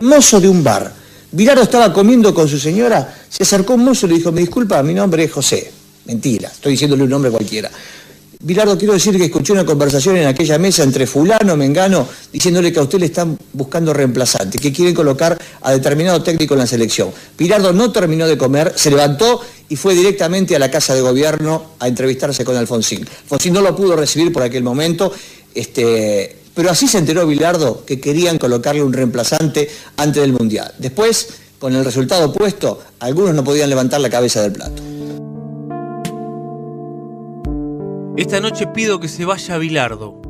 mozo de un bar. Bilardo estaba comiendo con su señora, se acercó un mozo y le dijo, me disculpa, mi nombre es José. Mentira, estoy diciéndole un nombre cualquiera. Bilardo, quiero decir que escuché una conversación en aquella mesa entre fulano, mengano, diciéndole que a usted le están buscando reemplazante, que quieren colocar a determinado técnico en la selección. Bilardo no terminó de comer, se levantó y fue directamente a la Casa de Gobierno a entrevistarse con Alfonsín. Alfonsín no lo pudo recibir por aquel momento, este, pero así se enteró Bilardo que querían colocarle un reemplazante antes del Mundial. Después, con el resultado opuesto, algunos no podían levantar la cabeza del plato. Esta noche pido que se vaya Bilardo.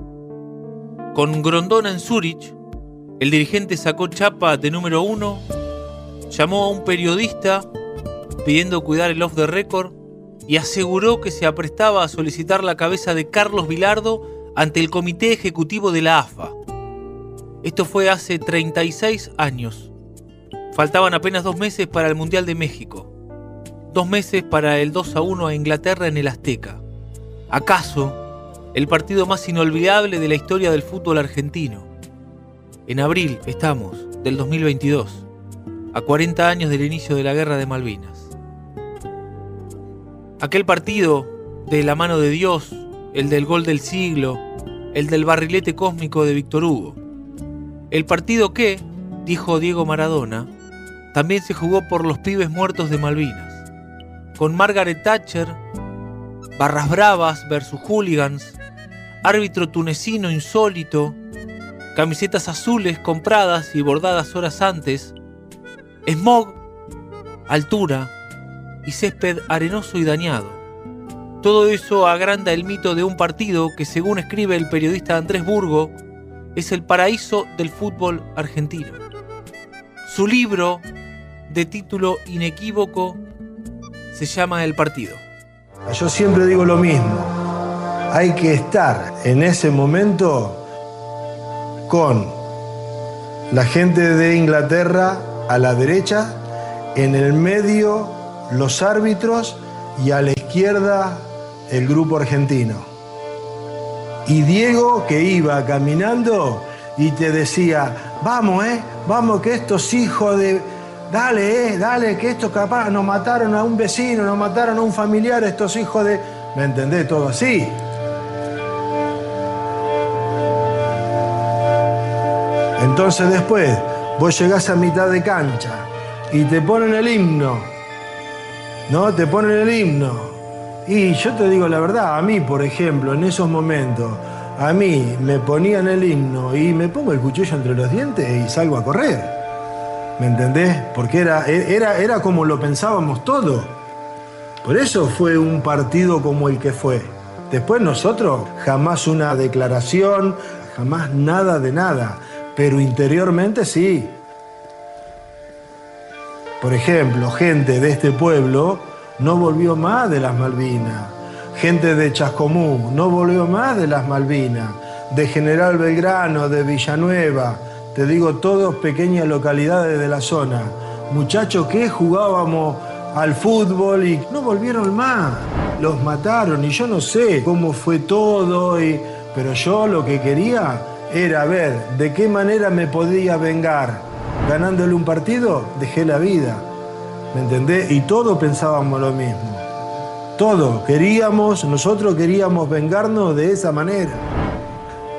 Con Grondona en Zurich, el dirigente sacó chapa de número uno, llamó a un periodista pidiendo cuidar el off the record y aseguró que se aprestaba a solicitar la cabeza de Carlos Bilardo ante el comité ejecutivo de la AFA. Esto fue hace 36 años. Faltaban apenas dos meses para el Mundial de México. Dos meses para el 2 a 1 a Inglaterra en el Azteca. ¿Acaso el partido más inolvidable de la historia del fútbol argentino? En abril estamos, del 2022, a 40 años del inicio de la Guerra de Malvinas. Aquel partido de la mano de Dios, el del gol del siglo, el del barrilete cósmico de Víctor Hugo. El partido que, dijo Diego Maradona, también se jugó por los pibes muertos de Malvinas, con Margaret Thatcher Barras Bravas versus Hooligans, árbitro tunecino insólito, camisetas azules compradas y bordadas horas antes, smog, altura y césped arenoso y dañado. Todo eso agranda el mito de un partido que, según escribe el periodista Andrés Burgo, es el paraíso del fútbol argentino. Su libro, de título inequívoco, se llama El partido. Yo siempre digo lo mismo. Hay que estar en ese momento con la gente de Inglaterra a la derecha, en el medio los árbitros y a la izquierda el grupo argentino. Y Diego que iba caminando y te decía, vamos, eh, vamos que estos hijos de Dale, eh, dale, que esto capaz nos mataron a un vecino, nos mataron a un familiar, estos hijos de. ¿Me entendés? Todo así. Entonces después, vos llegás a mitad de cancha y te ponen el himno. ¿No? Te ponen el himno. Y yo te digo la verdad, a mí, por ejemplo, en esos momentos, a mí me ponían el himno y me pongo el cuchillo entre los dientes y salgo a correr. ¿Me entendés? Porque era, era, era como lo pensábamos todo. Por eso fue un partido como el que fue. Después nosotros, jamás una declaración, jamás nada de nada. Pero interiormente sí. Por ejemplo, gente de este pueblo no volvió más de las Malvinas. Gente de Chascomú no volvió más de las Malvinas. De General Belgrano, de Villanueva, te digo todos pequeñas localidades de la zona. Muchachos que jugábamos al fútbol y no volvieron más. Los mataron y yo no sé cómo fue todo, y... pero yo lo que quería era ver de qué manera me podía vengar. Ganándole un partido, dejé la vida. ¿Me entendés? Y todos pensábamos lo mismo. Todos queríamos, nosotros queríamos vengarnos de esa manera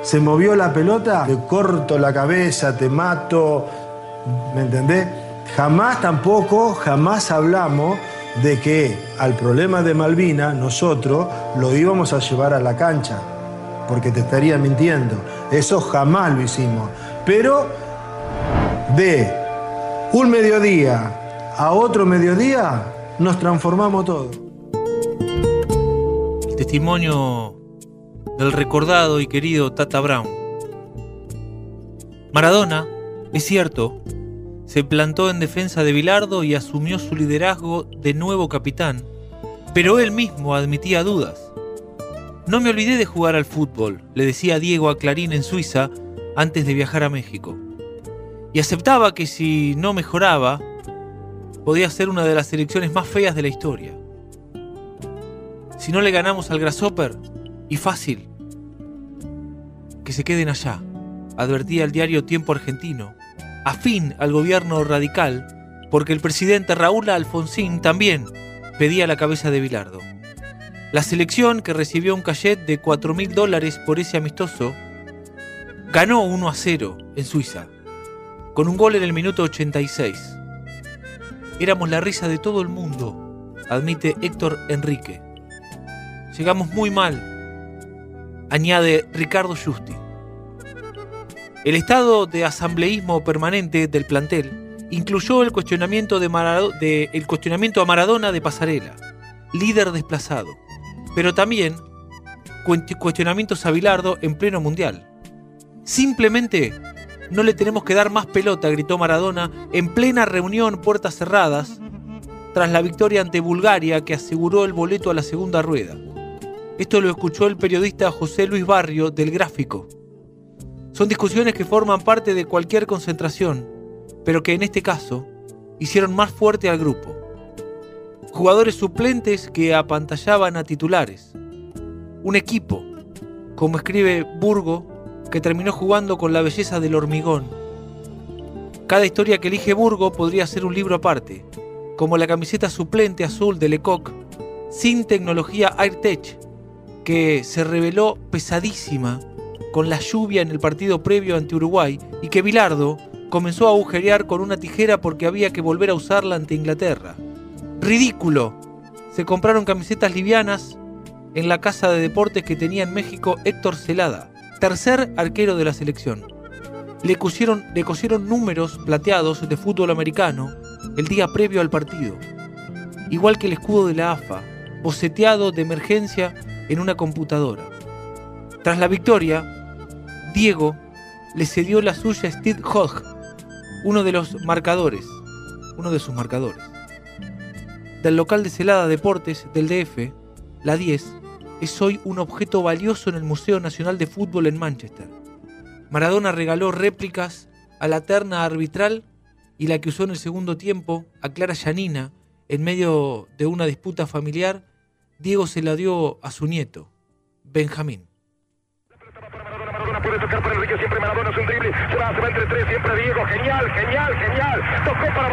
se movió la pelota, te corto la cabeza, te mato, ¿me entendés? Jamás tampoco, jamás hablamos de que al problema de Malvina nosotros lo íbamos a llevar a la cancha, porque te estaría mintiendo. Eso jamás lo hicimos. Pero de un mediodía a otro mediodía nos transformamos todo. El testimonio del recordado y querido Tata Brown. Maradona, es cierto, se plantó en defensa de Bilardo y asumió su liderazgo de nuevo capitán, pero él mismo admitía dudas. No me olvidé de jugar al fútbol, le decía Diego a Clarín en Suiza antes de viajar a México. Y aceptaba que si no mejoraba, podía ser una de las selecciones más feas de la historia. Si no le ganamos al Grasshopper, y fácil. Que se queden allá, advertía el diario Tiempo Argentino, afín al gobierno radical, porque el presidente Raúl Alfonsín también pedía la cabeza de Bilardo. La selección, que recibió un cachet de 4 mil dólares por ese amistoso, ganó 1 a 0 en Suiza, con un gol en el minuto 86. Éramos la risa de todo el mundo, admite Héctor Enrique. Llegamos muy mal, añade Ricardo Justi. El estado de asambleísmo permanente del plantel incluyó el cuestionamiento, de el cuestionamiento a Maradona de Pasarela, líder desplazado, pero también cuestionamientos a Bilardo en pleno mundial. Simplemente no le tenemos que dar más pelota, gritó Maradona en plena reunión puertas cerradas, tras la victoria ante Bulgaria que aseguró el boleto a la segunda rueda. Esto lo escuchó el periodista José Luis Barrio del Gráfico. Son discusiones que forman parte de cualquier concentración, pero que en este caso hicieron más fuerte al grupo. Jugadores suplentes que apantallaban a titulares. Un equipo, como escribe Burgo, que terminó jugando con la belleza del hormigón. Cada historia que elige Burgo podría ser un libro aparte, como la camiseta suplente azul de Lecoq, sin tecnología AirTech, que se reveló pesadísima con la lluvia en el partido previo ante Uruguay y que Bilardo comenzó a agujerear con una tijera porque había que volver a usarla ante Inglaterra. ¡Ridículo! Se compraron camisetas livianas en la casa de deportes que tenía en México Héctor Celada, tercer arquero de la selección. Le cosieron, le cosieron números plateados de fútbol americano el día previo al partido, igual que el escudo de la AFA, boceteado de emergencia en una computadora. Tras la victoria, Diego le cedió la suya a Steve Hodge, uno de los marcadores, uno de sus marcadores. Del local de Celada Deportes del DF, la 10 es hoy un objeto valioso en el Museo Nacional de Fútbol en Manchester. Maradona regaló réplicas a la terna arbitral y la que usó en el segundo tiempo a Clara Yanina en medio de una disputa familiar, Diego se la dio a su nieto, Benjamín. Siempre Maradona es un drible, Diego, genial, genial, genial, tocó para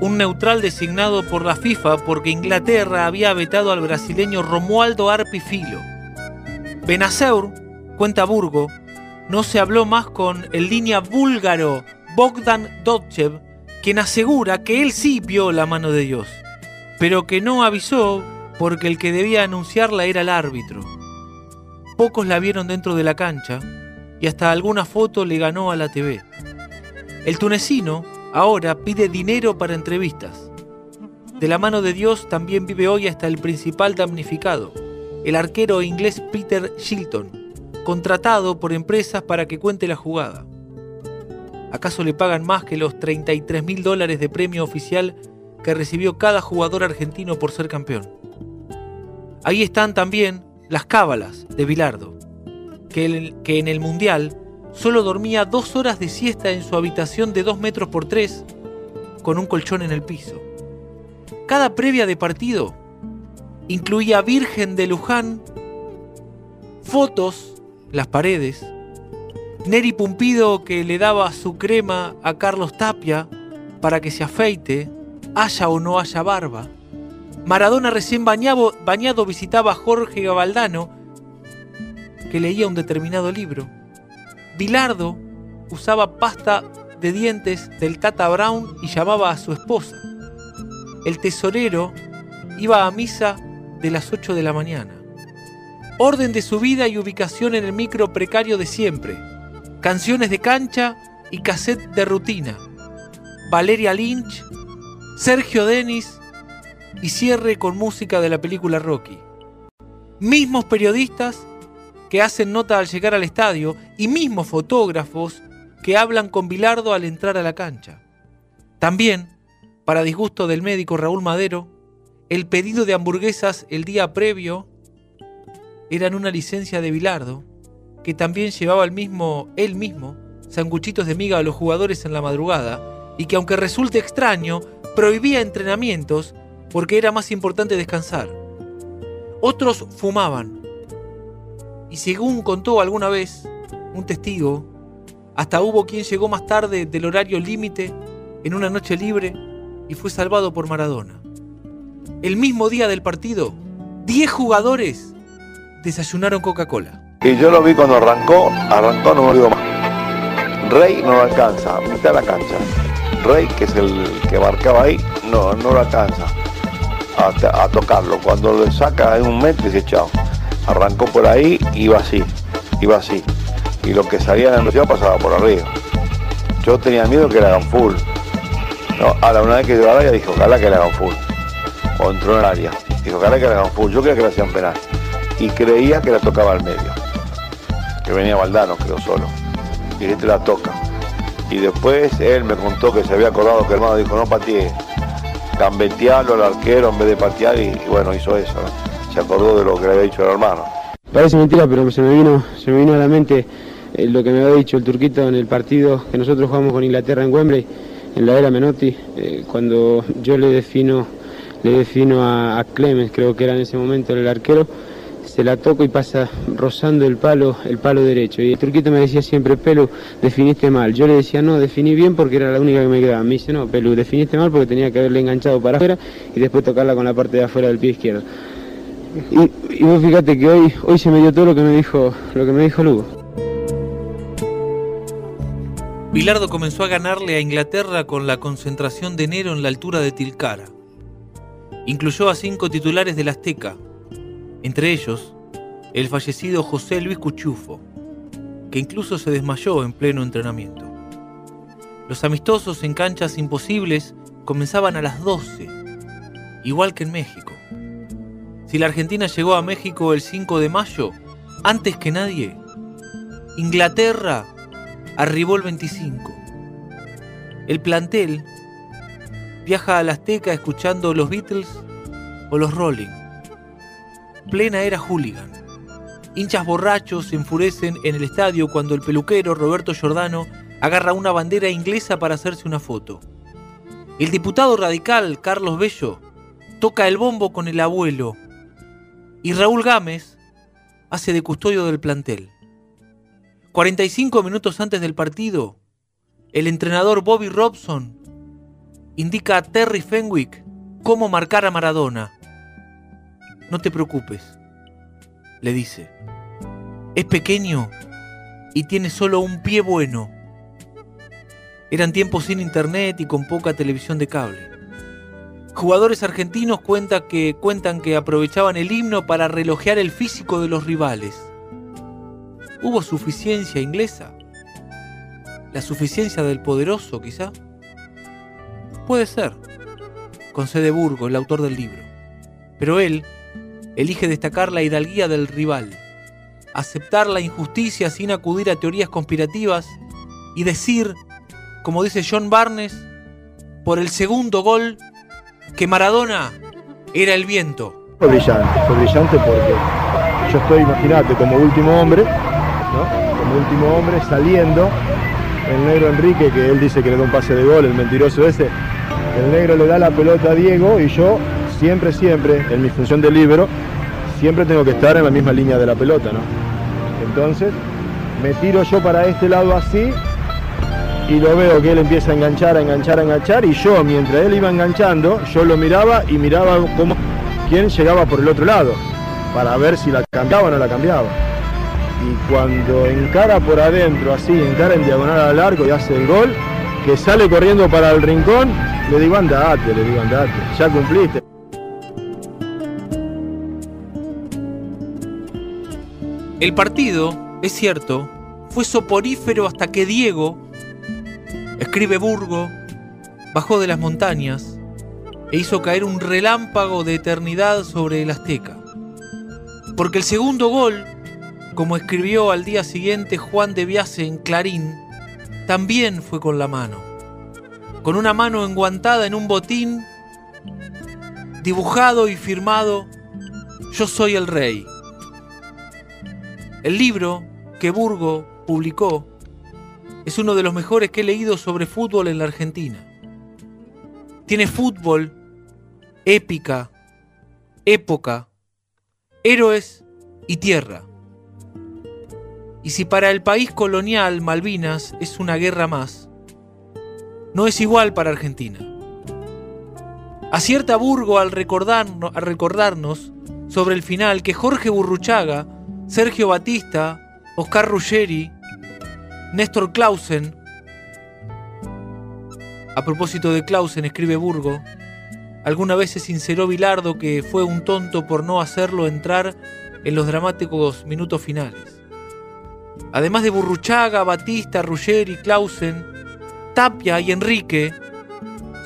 un neutral designado por la FIFA porque Inglaterra había vetado al brasileño Romualdo Arpifilo. Benaseur, cuenta Burgo, no se habló más con el línea búlgaro Bogdan Dotchev, quien asegura que él sí vio la mano de Dios, pero que no avisó porque el que debía anunciarla era el árbitro. Pocos la vieron dentro de la cancha, y hasta alguna foto le ganó a la TV. El tunecino ahora pide dinero para entrevistas. De la mano de Dios también vive hoy hasta el principal damnificado, el arquero inglés Peter Shilton, contratado por empresas para que cuente la jugada. ¿Acaso le pagan más que los 33 mil dólares de premio oficial que recibió cada jugador argentino por ser campeón? Ahí están también las cábalas de Bilardo que, en el Mundial solo dormía dos horas de siesta en su habitación de 2 metros por 3 con un colchón en el piso. Cada previa de partido incluía Virgen de Luján, fotos, las paredes, Neri Pumpido que le daba su crema a Carlos Tapia para que se afeite, haya o no haya barba. Maradona recién bañado, bañado visitaba a Jorge Gabaldano, que leía un determinado libro. Bilardo usaba pasta de dientes del Tata Brown y llamaba a su esposa. El tesorero iba a misa de las 8 de la mañana. Orden de su vida y ubicación en el micro precario de siempre. Canciones de cancha y cassette de rutina. Valeria Lynch, Sergio Denis y cierre con música de la película Rocky. Mismos periodistas que hacen nota al llegar al estadio y mismos fotógrafos que hablan con Bilardo al entrar a la cancha. También, para disgusto del médico Raúl Madero, el pedido de hamburguesas el día previo eran una licencia de Bilardo, que también llevaba el mismo, él mismo, sanguchitos de miga a los jugadores en la madrugada, y que aunque resulte extraño, prohibía entrenamientos porque era más importante descansar. Otros fumaban. Y según contó alguna vez un testigo, hasta hubo quien llegó más tarde del horario límite en una noche libre y fue salvado por Maradona. El mismo día del partido, 10 jugadores desayunaron Coca-Cola. Y yo lo vi cuando arrancó, arrancó no me olvido más. Rey no lo alcanza, mitad de la cancha. Rey, que es el que marcaba ahí, no, no lo alcanza a, a tocarlo. Cuando lo saca en un metro, dice chao. Arrancó por ahí, iba así, iba así. Y lo que salía en la velocidad pasaba por arriba. Yo tenía miedo que le hagan full. No, a la una vez que llegó al área dijo, ojalá que le hagan full. O entró en el área. Dijo, ojalá que le hagan full. Yo creía que le hacían penal. Y creía que la tocaba al medio. Que venía Valdano, creo solo. Y este la toca. Y después él me contó que se había acordado que el hermano dijo, no patee, gambetearlo al arquero en vez de patear y, bueno, hizo eso. Se acordó de lo que le había dicho el hermano. Parece mentira, pero se me vino, se me vino a la mente eh, lo que me había dicho el turquito en el partido que nosotros jugamos con Inglaterra en Wembley, en la era Menotti, eh, cuando yo le defino, le defino a, Clemens, creo que era en ese momento el arquero, se la toco y pasa rozando el palo, el palo derecho. Y el turquito me decía siempre, Pelu, definiste mal. Yo le decía, no, definí bien porque era la única que me quedaba. Me dice, no, Pelu, definiste mal porque tenía que haberle enganchado para afuera y después tocarla con la parte de afuera del pie izquierdo. Y, vos fíjate que hoy, hoy se me dio todo lo que me dijo, lo que me dijo Lugo. Bilardo comenzó a ganarle a Inglaterra con la concentración de enero en la altura de Tilcara. Incluyó a cinco titulares del Azteca, entre ellos el fallecido José Luis Cuchufo, que incluso se desmayó en pleno entrenamiento. Los amistosos en canchas imposibles comenzaban a las 12, igual que en México. Si la Argentina llegó a México el 5 de mayo, antes que nadie, Inglaterra arribó el 25. El plantel viaja al Azteca escuchando los Beatles o los Rolling. Plena era hooligan. Hinchas borrachos se enfurecen en el estadio cuando el peluquero Roberto Giordano agarra una bandera inglesa para hacerse una foto. El diputado radical Carlos Bello toca el bombo con el abuelo y Raúl Gámez hace de custodio del plantel. 45 minutos antes del partido, el entrenador Bobby Robson indica a Terry Fenwick cómo marcar a Maradona. No te preocupes, le dice. Es pequeño y tiene solo un pie bueno. Eran tiempos sin internet y con poca televisión de cable. Jugadores argentinos que, cuentan que aprovechaban el himno para relojear el físico de los rivales. ¿Hubo suficiencia inglesa? ¿La suficiencia del poderoso, quizá? Puede ser, concede Burgo, el autor del libro. Pero él elige destacar la hidalguía del rival, aceptar la injusticia sin acudir a teorías conspirativas y decir, como dice John Barnes, por el segundo gol, que Maradona era el viento. Fue brillante, fue brillante porque yo estoy, imagínate, como último hombre, ¿no? Como último hombre saliendo, el negro Enrique, que él dice que le da un pase de gol, el mentiroso ese, el negro le da la pelota a Diego y yo siempre, siempre, en mi función de libero, siempre tengo que estar en la misma línea de la pelota, ¿no? Entonces, me tiro yo para este lado así y lo veo que él empieza a enganchar, a enganchar, a enganchar y yo mientras él iba enganchando, yo lo miraba y miraba cómo quién llegaba por el otro lado para ver si la cambiaba o no la cambiaba. Y cuando encara por adentro, así, encara en diagonal al arco y hace el gol, que sale corriendo para el rincón, le digo andate, le digo andate, ya cumpliste. El partido, es cierto, fue soporífero hasta que Diego, escribe Burgo, bajó de las montañas e hizo caer un relámpago de eternidad sobre el Azteca. Porque el segundo gol, como escribió al día siguiente Juan de Biase en Clarín, también fue con la mano. Con una mano enguantada en un botín, dibujado y firmado, Yo soy el rey. El libro que Burgo publicó es uno de los mejores que he leído sobre fútbol en la Argentina. Tiene fútbol, épica, época, héroes y tierra. Y si para el país colonial Malvinas es una guerra más, no es igual para Argentina. Acierta Burgo al, recordarnos, sobre el final que Jorge Burruchaga, Sergio Batista, Oscar Ruggeri, Néstor Clausen, a propósito de Clausen, escribe Burgo, alguna vez se sinceró Bilardo que fue un tonto por no hacerlo entrar en los dramáticos minutos finales. Además de Burruchaga, Batista, Ruggeri, Clausen, Tapia y Enrique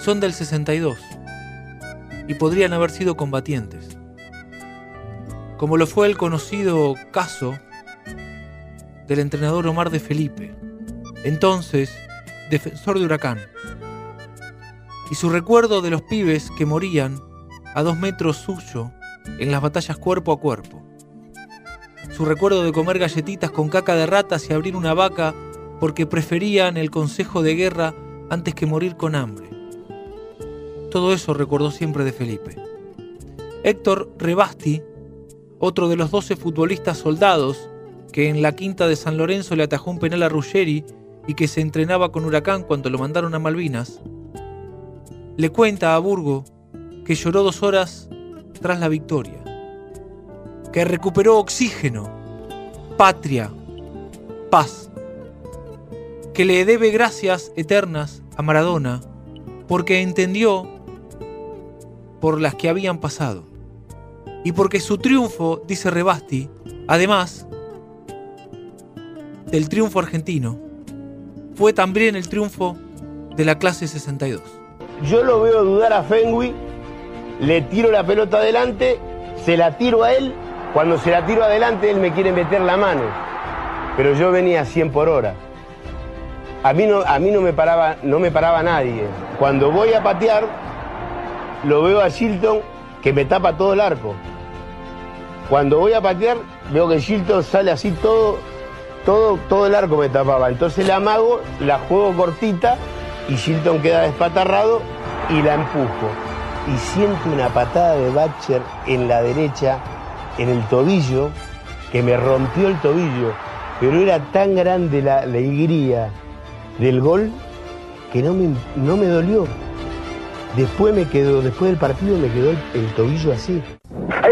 son del 62 y podrían haber sido combatientes. Como lo fue el conocido caso del entrenador Omar de Felipe, entonces defensor de Huracán, y su recuerdo de los pibes que morían a dos metros suyo en las batallas cuerpo a cuerpo, su recuerdo de comer galletitas con caca de ratas y abrir una vaca porque preferían el consejo de guerra antes que morir con hambre. Todo eso recordó siempre de Felipe. Héctor Rebasti, otro de los 12 futbolistas soldados que en la quinta de San Lorenzo le atajó un penal a Ruggeri y que se entrenaba con Huracán cuando lo mandaron a Malvinas, le cuenta a Burgo que lloró dos horas tras la victoria, que recuperó oxígeno, patria, paz, que le debe gracias eternas a Maradona porque entendió por las que habían pasado y porque su triunfo, dice Rebasti, además del triunfo argentino fue también el triunfo de la clase 62. Yo lo veo dudar a Fengui, le tiro la pelota adelante, se la tiro a él, cuando se la tiro adelante él me quiere meter la mano, pero yo venía a 100 por hora. A mí no, a mí no, me, paraba, no me paraba nadie. Cuando voy a patear, lo veo a Shilton que me tapa todo el arco. Cuando voy a patear, veo que Shilton sale así todo todo, todo el arco me tapaba. Entonces la amago, la juego cortita y Shilton queda despatarrado y la empujo. Y siento una patada de Batcher en la derecha, en el tobillo, que me rompió el tobillo. Pero era tan grande la alegría del gol que no me, no me dolió. Después me quedó, después del partido me quedó el tobillo así.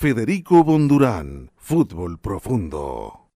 Federico Bondurán, Fútbol Profundo.